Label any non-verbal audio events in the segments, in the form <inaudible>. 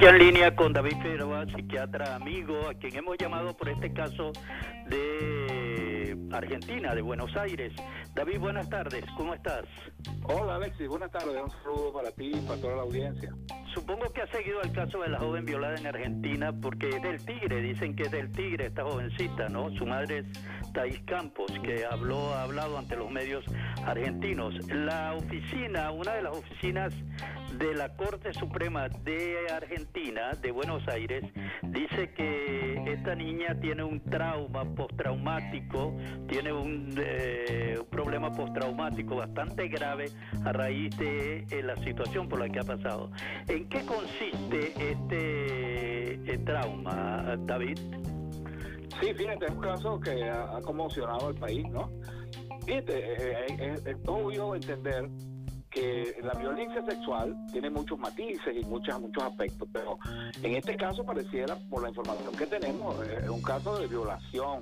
Ya en línea con David Figueroa, psiquiatra amigo, a quien hemos llamado por este caso de Argentina, de Buenos Aires. David, buenas tardes, ¿cómo estás? Hola Alexis, buenas tardes, un saludo para ti y para toda la audiencia. Supongo que has seguido el caso de la joven violada en Argentina porque es del Tigre, dicen que es del Tigre esta jovencita, ¿no? Su madre es Thais Campos, que habló, ha hablado ante los medios argentinos. La oficina, una de las oficinas de la Corte Suprema de Argentina, de Buenos Aires, dice que esta niña tiene un trauma postraumático, tiene un, eh, un problema postraumático bastante grave a raíz de eh, la situación por la que ha pasado. ¿En qué consiste este eh, trauma, David? Sí, fíjate, es un caso que ha, conmocionado al país, ¿no? Fíjate, es, es obvio entender que la violencia sexual tiene muchos matices y muchos, muchos aspectos, pero en este caso pareciera, por la información que tenemos, es un caso de violación,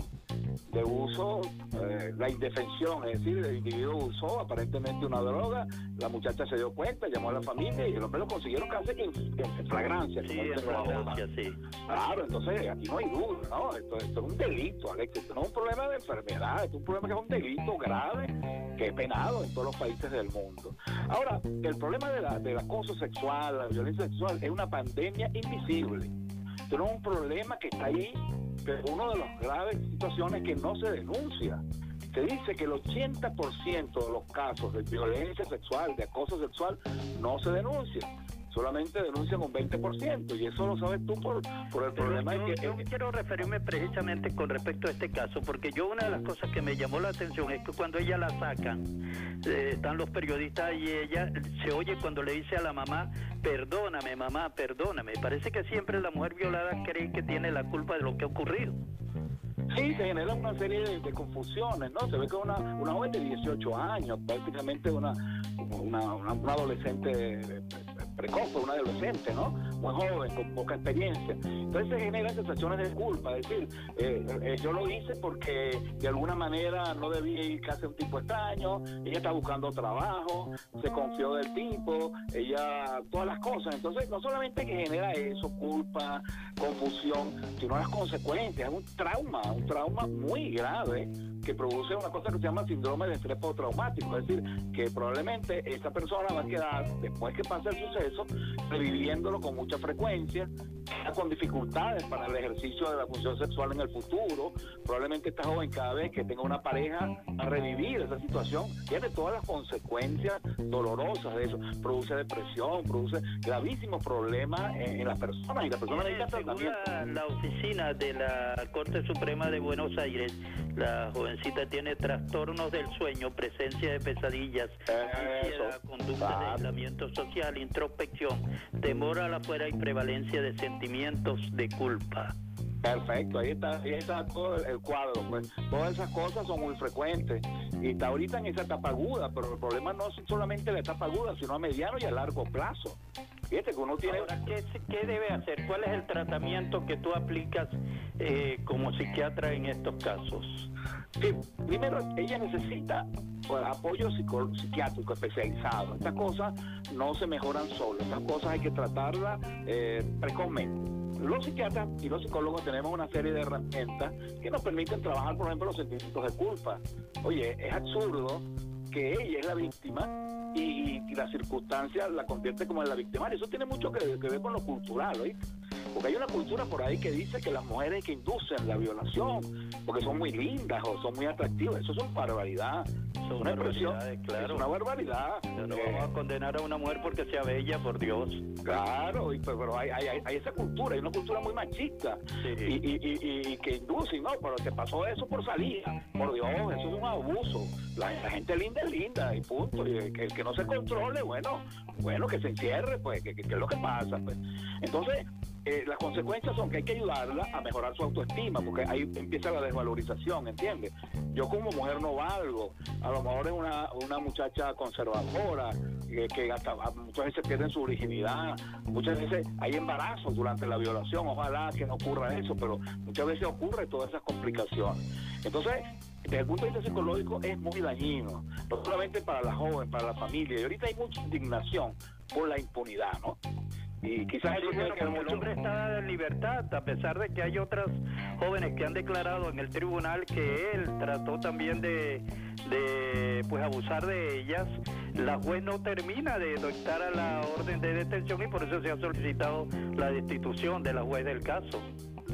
de uso, eh, la indefensión, es decir, el individuo usó aparentemente una droga, la muchacha se dio cuenta, llamó a la familia y el hombre lo consiguieron casi en, en flagrancia. Sí, en flagrancia, sí. Claro, entonces aquí no hay duda, ¿no? Esto, esto, es un delito, Alex, esto no es un problema de enfermedad, esto es un problema que es un delito grave que es penado en todos los países del mundo. Ahora, el problema de la, del acoso sexual, la violencia sexual, es una pandemia invisible. Es un problema que está ahí pero una de las graves situaciones que no se denuncia. Se dice que el 80% de los casos de violencia sexual, de acoso sexual, no se denuncia. Solamente denuncian un 20%, y eso lo sabes tú por, por el problema yo, que... Yo quiero referirme precisamente con respecto a este caso, porque yo una de las cosas que me llamó la atención es que cuando ella la sacan, eh, están los periodistas y ella se oye cuando le dice a la mamá, perdóname mamá, perdóname. Parece que siempre la mujer violada cree que tiene la culpa de lo que ha ocurrido. Sí, se genera una serie de, de, confusiones, ¿no? Se ve que una, una joven de 18 años, prácticamente una, una, una, una adolescente precoz, una adolescente, ¿no? Muy joven, con poca experiencia. Entonces se generan sensaciones de culpa, es decir, eh, eh, yo lo hice porque de alguna manera no debía ir casi a un tipo extraño, ella está buscando trabajo, se confió del tipo, ella, todas las cosas. Entonces, no solamente que genera eso, culpa, confusión, sino las consecuencias, es un trauma, un trauma muy grave que produce una cosa que se llama síndrome de estrés postraumático, es decir, que probablemente esa persona va a quedar, después que pase el suceso, reviviéndolo con mucha frecuencia, con dificultades para el ejercicio de la función sexual en el futuro, probablemente esta joven cada vez que tenga una pareja a revivir esa situación, tiene todas las consecuencias dolorosas de eso, produce depresión, produce gravísimos problemas en, en las personas y las personas necesitan tratamiento. La oficina de la Corte Suprema de Buenos Aires, la jovencita tiene trastornos del sueño, presencia de pesadillas, ansiedad, conducta de aislamiento social, introspección, temor a la fuera y prevalencia de sentimientos de culpa. Perfecto, ahí está, ahí está todo el cuadro. Pues todas esas cosas son muy frecuentes y está ahorita en esa etapa aguda, pero el problema no es solamente la etapa aguda, sino a mediano y a largo plazo. Fíjate que uno tiene... Ahora, ¿qué, ¿qué, debe hacer? ¿Cuál es el tratamiento que tú aplicas eh, como psiquiatra en estos casos? Sí, primero, ella necesita pues, apoyo psiquiátrico especializado. Estas cosas no se mejoran solas, estas cosas hay que tratarlas eh, precozmente. Los psiquiatras y los psicólogos tenemos una serie de herramientas que nos permiten trabajar, por ejemplo, los sentimientos de culpa. Oye, es absurdo que ella es la víctima y, y la circunstancia la convierte como en la victimaria. Eso tiene mucho que, ver con lo cultural, ¿oíste? Porque hay una cultura por ahí que dice que las mujeres que inducen la violación, porque son muy lindas o son muy atractivas, eso es una barbaridad. Son una claro. Es una barbaridad. No, no vamos a condenar a una mujer porque sea bella, por Dios. Claro, y, pero hay, hay, hay, esa cultura, hay una cultura muy machista sí. y, y, que induce, ¿no? Pero te pasó eso por salida, por Dios, eso es un abuso. La, la gente linda es linda y punto. Y el que, el que no se controle, bueno, bueno, que se encierre, pues, que, que, que es lo que pasa, pues. Entonces, eh, las consecuencias son que hay que ayudarla a mejorar su autoestima, porque ahí empieza la desvalorización, ¿entiendes? Yo como mujer no valgo, a lo mejor es una, una muchacha conservadora, eh, que hasta muchas veces pierden su virginidad, muchas veces hay embarazos durante la violación, ojalá que no ocurra eso, pero muchas veces ocurre todas esas complicaciones. Entonces, desde el punto de vista psicológico es muy dañino, no solamente para la joven, para la familia, y ahorita hay mucha indignación por la impunidad, ¿no? Y quizás Sí, bueno, como el hombre está en libertad, a pesar de que hay otras jóvenes que han declarado en el tribunal que él trató también de, de pues abusar de ellas, la juez no termina de dictar a la orden de detención y por eso se ha solicitado la destitución de la juez del caso.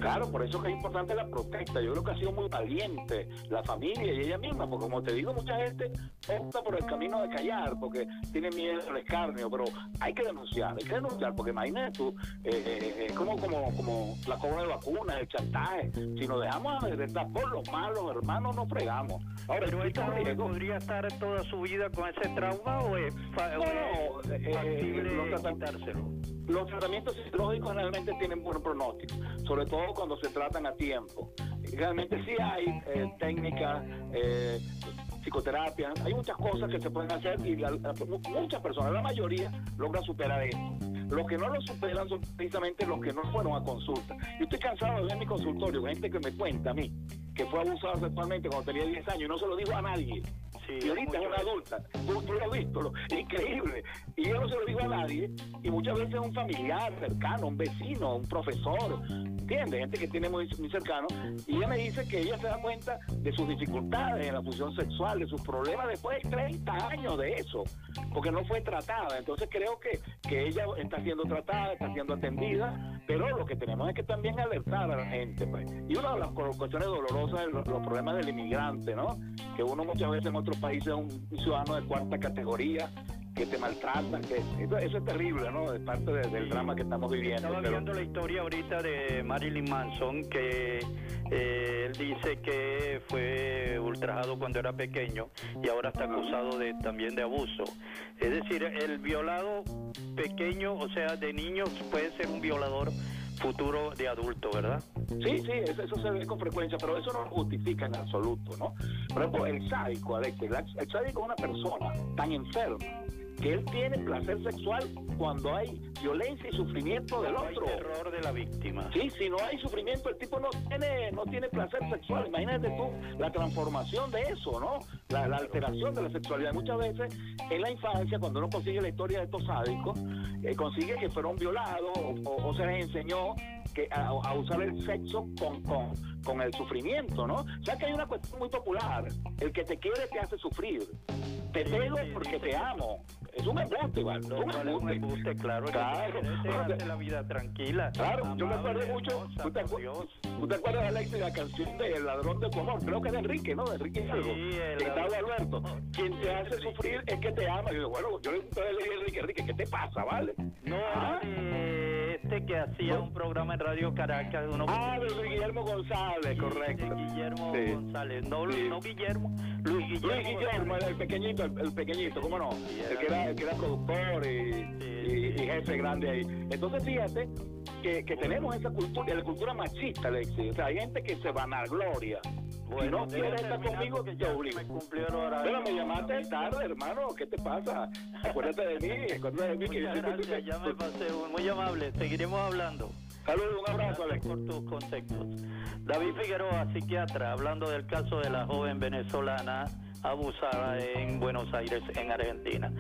Claro, por eso que es importante la protesta. Yo creo que ha sido muy valiente la familia y ella misma, porque como te digo, mucha gente opta por el camino de callar, porque tiene miedo al escarnio, pero hay que denunciar, hay que denunciar, porque imagínate tú, eh, eh, es como, como, como la cobra de vacunas, el chantaje. Si nos dejamos arrestar por los malos, hermanos, nos fregamos. Ahora, pero esta podría estar toda su vida con ese trauma o es, fa no, no, es eh, factible los, quitárselo? los tratamientos psicológicos realmente tienen buen pronóstico, sobre todo cuando se tratan a tiempo. Realmente sí hay eh, técnicas, eh, psicoterapia, hay muchas cosas que se pueden hacer y la- muchas personas, la mayoría, logran superar esto. Los que no lo superan son precisamente los que no fueron a consulta. Yo estoy cansado de ver en mi consultorio gente que me cuenta a mí que fue abusado sexualmente cuando tenía 10 años y no se lo digo a nadie. Sí, y ahorita es una adulta. Tú, tú lo has visto, lo- increíble. Y yo no se lo digo a nadie. Y muchas veces un familiar cercano, un vecino, un profesor, ¿entiendes? Gente que tiene muy, muy cercano. Y ella me dice que ella se da cuenta de sus dificultades en la función sexual, de sus problemas después de 30 años de eso, porque no fue tratada. Entonces creo que, que ella está siendo tratada, está siendo atendida, pero lo que tenemos es que también alertar a la gente. Pues. Y una de las cu- cuestiones dolorosas es los, problemas del inmigrante, ¿no? Que uno muchas veces en otros países es un ciudadano de cuarta categoría que te maltratan, que eso, eso es terrible, ¿no? De parte de- del drama que estamos viviendo. Estaba pero- viendo la historia ahorita de Marilyn Manson, que eh, él dice que fue ultrajado cuando era pequeño y ahora está acusado de también de abuso. Es decir, el violado pequeño, o sea, de niños, puede ser un violador futuro de adulto, ¿verdad? Sí, sí, eso, eso se ve con frecuencia, pero eso no justifica en absoluto, ¿no? Por ejemplo, el sádico, Alex, el, el sádico es una persona tan enferma que él tiene placer sexual cuando hay violencia y sufrimiento del No hay otro. terror de la víctima. Sí, si no hay sufrimiento, el tipo no tiene, no tiene placer sexual. Imagínate tú la transformación de eso, ¿no? La, la alteración de la sexualidad. Muchas veces en la infancia, cuando uno consigue la historia de estos sádicos, eh, consigue que fueron violados o, o- o se les enseñó que a, a usar el sexo con, con, con el sufrimiento, ¿no? O sea que hay una cuestión muy popular. El que te quiere te hace sufrir. Te pego porque te amo. Es un embuste, igual. Es un cual es un embuste. claro. Claro. Que quiere <laughs> hace la vida tranquila. Claro, yo me acuerdo mucho. hermosa, ¿tú, te por acu- Dios. tú te acuerdas, Alex, de la canción de El ladrón de tu amor? Creo que es de Enrique, ¿no? De Enrique Hidalgo. Sí, el Alberto. Quien te hace sufrir es que te ama. Y yo, bueno, yo le dije a Enrique, Enrique, ¿qué te pasa, vale? No, Ah. de este que hacía un programa en Radio Caracas. Uno Ah, de Luis Guillermo González, correcto. de Guillermo Sí. González. No, Sí. no Guillermo, Luis Guillermo. Luis Guillermo, el, pequeñito, el, el pequeñito, ¿cómo no? El, que era, el que era productor y, Sí, y- y jefe grande ahí. Entonces, fíjate que, que tenemos esa cultura, la cultura machista, Alexis. O sea, hay gente que se vanagloria. Si no debe quieres estar conmigo, te ya obligo. Me cumplió el horario. Pero me llamaste tarde, hermano. ¿Qué te pasa? Acuérdate de mí, <laughs> acuérdate de mí. que yo Muchas siempre gracias, ya me pasé. Muy amable. Seguiremos hablando. Saludos, un abrazo, Alex. por tus conceptos. David Figueroa, psiquiatra, hablando del caso de la joven venezolana abusada en Buenos Aires, en Argentina.